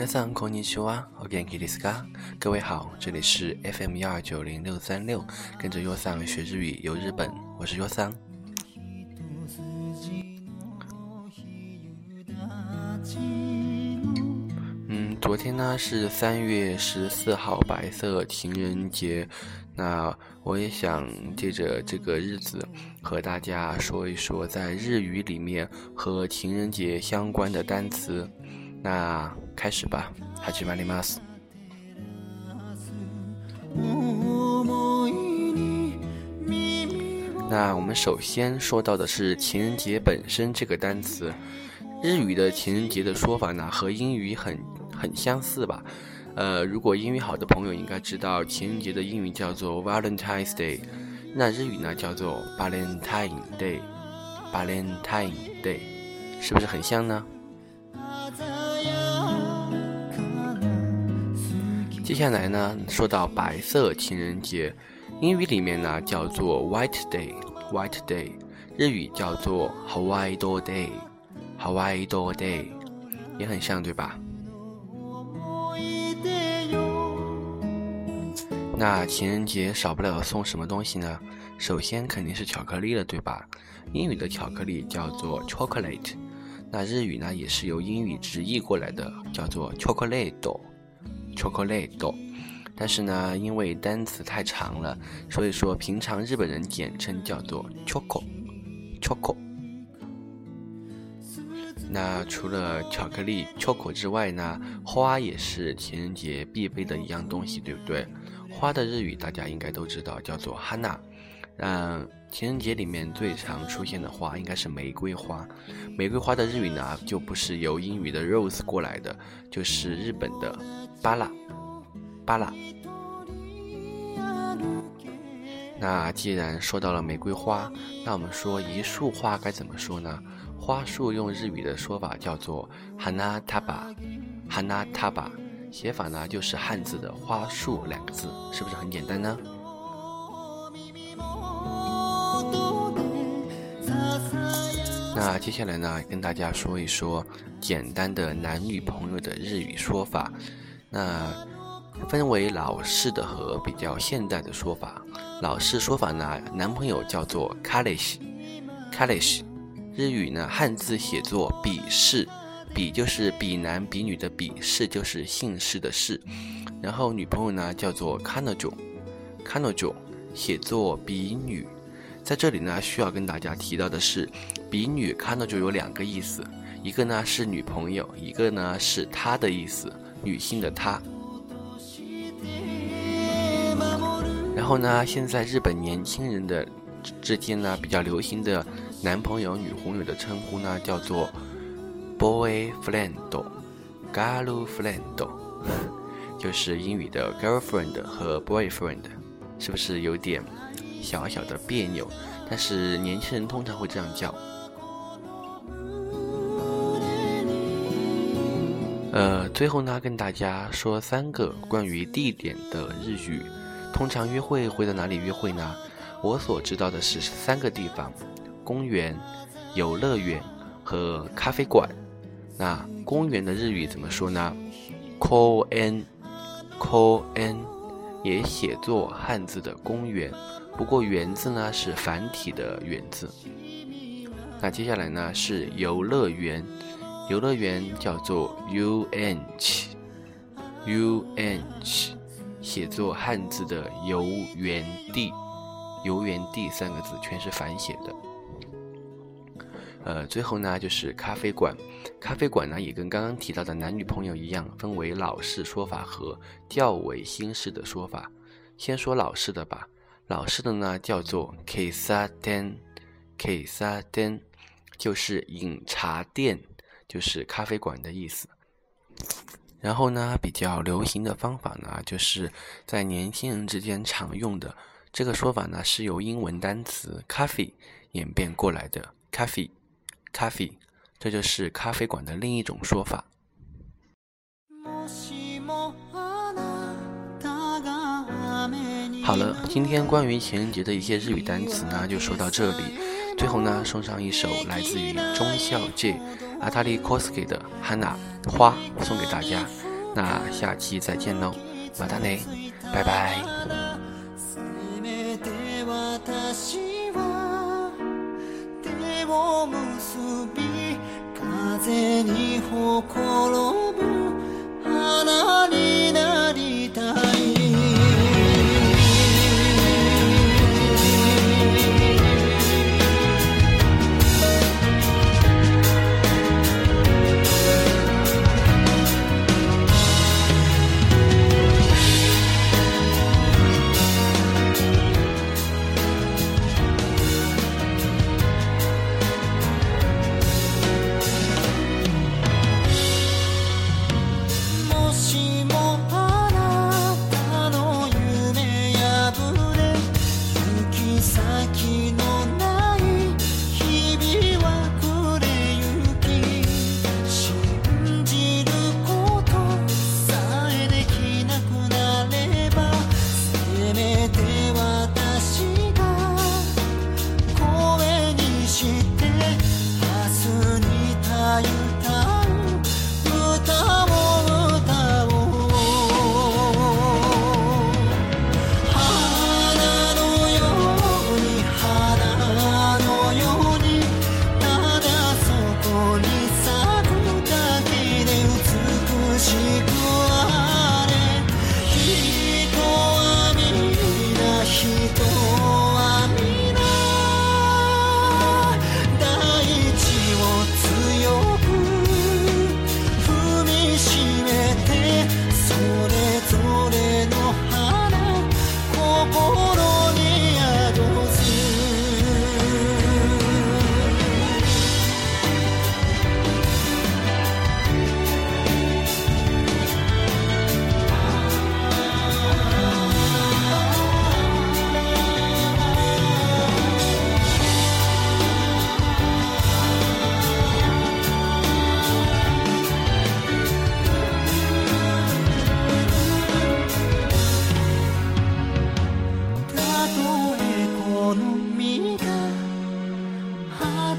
皆さんこんにちは、お元気ですか？各位好，这里是 FM 幺二九零六三六，跟着优桑学日语游日本，我是优桑。嗯，昨天呢是三月十四号白色情人节，那我也想借着这个日子和大家说一说在日语里面和情人节相关的单词。 那开始吧，始まります。那我们首先说到的是情人节本身这个单词，日语的情人节的说法呢和英语很很相似吧？呃，如果英语好的朋友应该知道，情人节的英语叫做 Valentine's Day，那日语呢叫做 Valentine Day，Valentine Day，是不是很像呢？ 接下来呢，说到白色情人节，英语里面呢叫做 White Day，White Day，日语叫做 Hawaii Do Day，Hawaii Do Day，也很像对吧？那情人节少不了送什么东西呢？首先肯定是巧克力了，对吧？英语的巧克力叫做 chocolate，那日语呢也是由英语直译过来的，叫做 chocolate。chocolate，但是呢，因为单词太长了，所以说平常日本人简称叫做 choco，choco。那除了巧克力 choco 之外呢，花也是情人节必备的一样东西，对不对？花的日语大家应该都知道，叫做 hana。嗯，情人节里面最常出现的花应该是玫瑰花。玫瑰花的日语呢，就不是由英语的 rose 过来的，就是日本的。巴拉，巴拉。那既然说到了玫瑰花，那我们说一束花该怎么说呢？花束用日语的说法叫做 “hanataba”，“hanataba”，写法呢就是汉字的“花束”两个字，是不是很简单呢？那接下来呢，跟大家说一说简单的男女朋友的日语说法。那分为老式的和比较现代的说法。老式说法呢，男朋友叫做 kalish，kalish，日语呢汉字写作比氏，比就是比男比女的比，氏就是姓氏的氏。然后女朋友呢叫做 kanojo，kanojo，写作比女。在这里呢需要跟大家提到的是，比女看到就有两个意思，一个呢是女朋友，一个呢是她的意思。女性的她，然后呢？现在日本年轻人的之间呢，比较流行的男朋友、女朋友的称呼呢，叫做 boyfriend、girlfriend，就是英语的 girlfriend 和 boyfriend，是不是有点小小的别扭？但是年轻人通常会这样叫。呃，最后呢，跟大家说三个关于地点的日语。通常约会会在哪里约会呢？我所知道的是三个地方：公园、游乐园和咖啡馆。那公园的日语怎么说呢？ko en，ko en，也写作汉字的公园，不过园字呢是繁体的园字。那接下来呢是游乐园。游乐园叫做 “unch”，“unch”，写作汉字的游园地，游园地三个字全是繁写的。呃，最后呢就是咖啡馆，咖啡馆呢也跟刚刚提到的男女朋友一样，分为老式说法和较为新式的说法。先说老式的吧，老式的呢叫做 Ksaden，Ksaden，就是饮茶店。就是咖啡馆的意思。然后呢，比较流行的方法呢，就是在年轻人之间常用的这个说法呢，是由英文单词 coffee 演变过来的。coffee，coffee，这就是咖啡馆的另一种说法。好了，今天关于情人节的一些日语单词呢，就说到这里。最后呢，送上一首来自于中孝介阿塔利 cos 的 hanna 花送给大家。那下期再见喽，马达内，拜拜。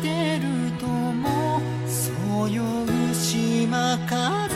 てるともそよぐ島ら